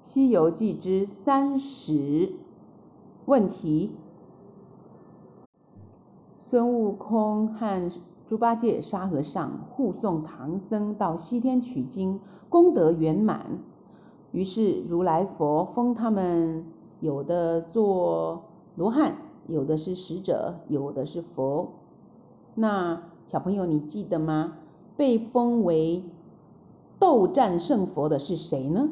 西游记之三十问题。孙悟空和猪八戒沙和尚护送唐僧到西天取经功德圆满。于是如来佛封他们有的做罗汉有的是使者有的是佛。那小朋友你记得吗？被封为斗战胜佛的是谁呢？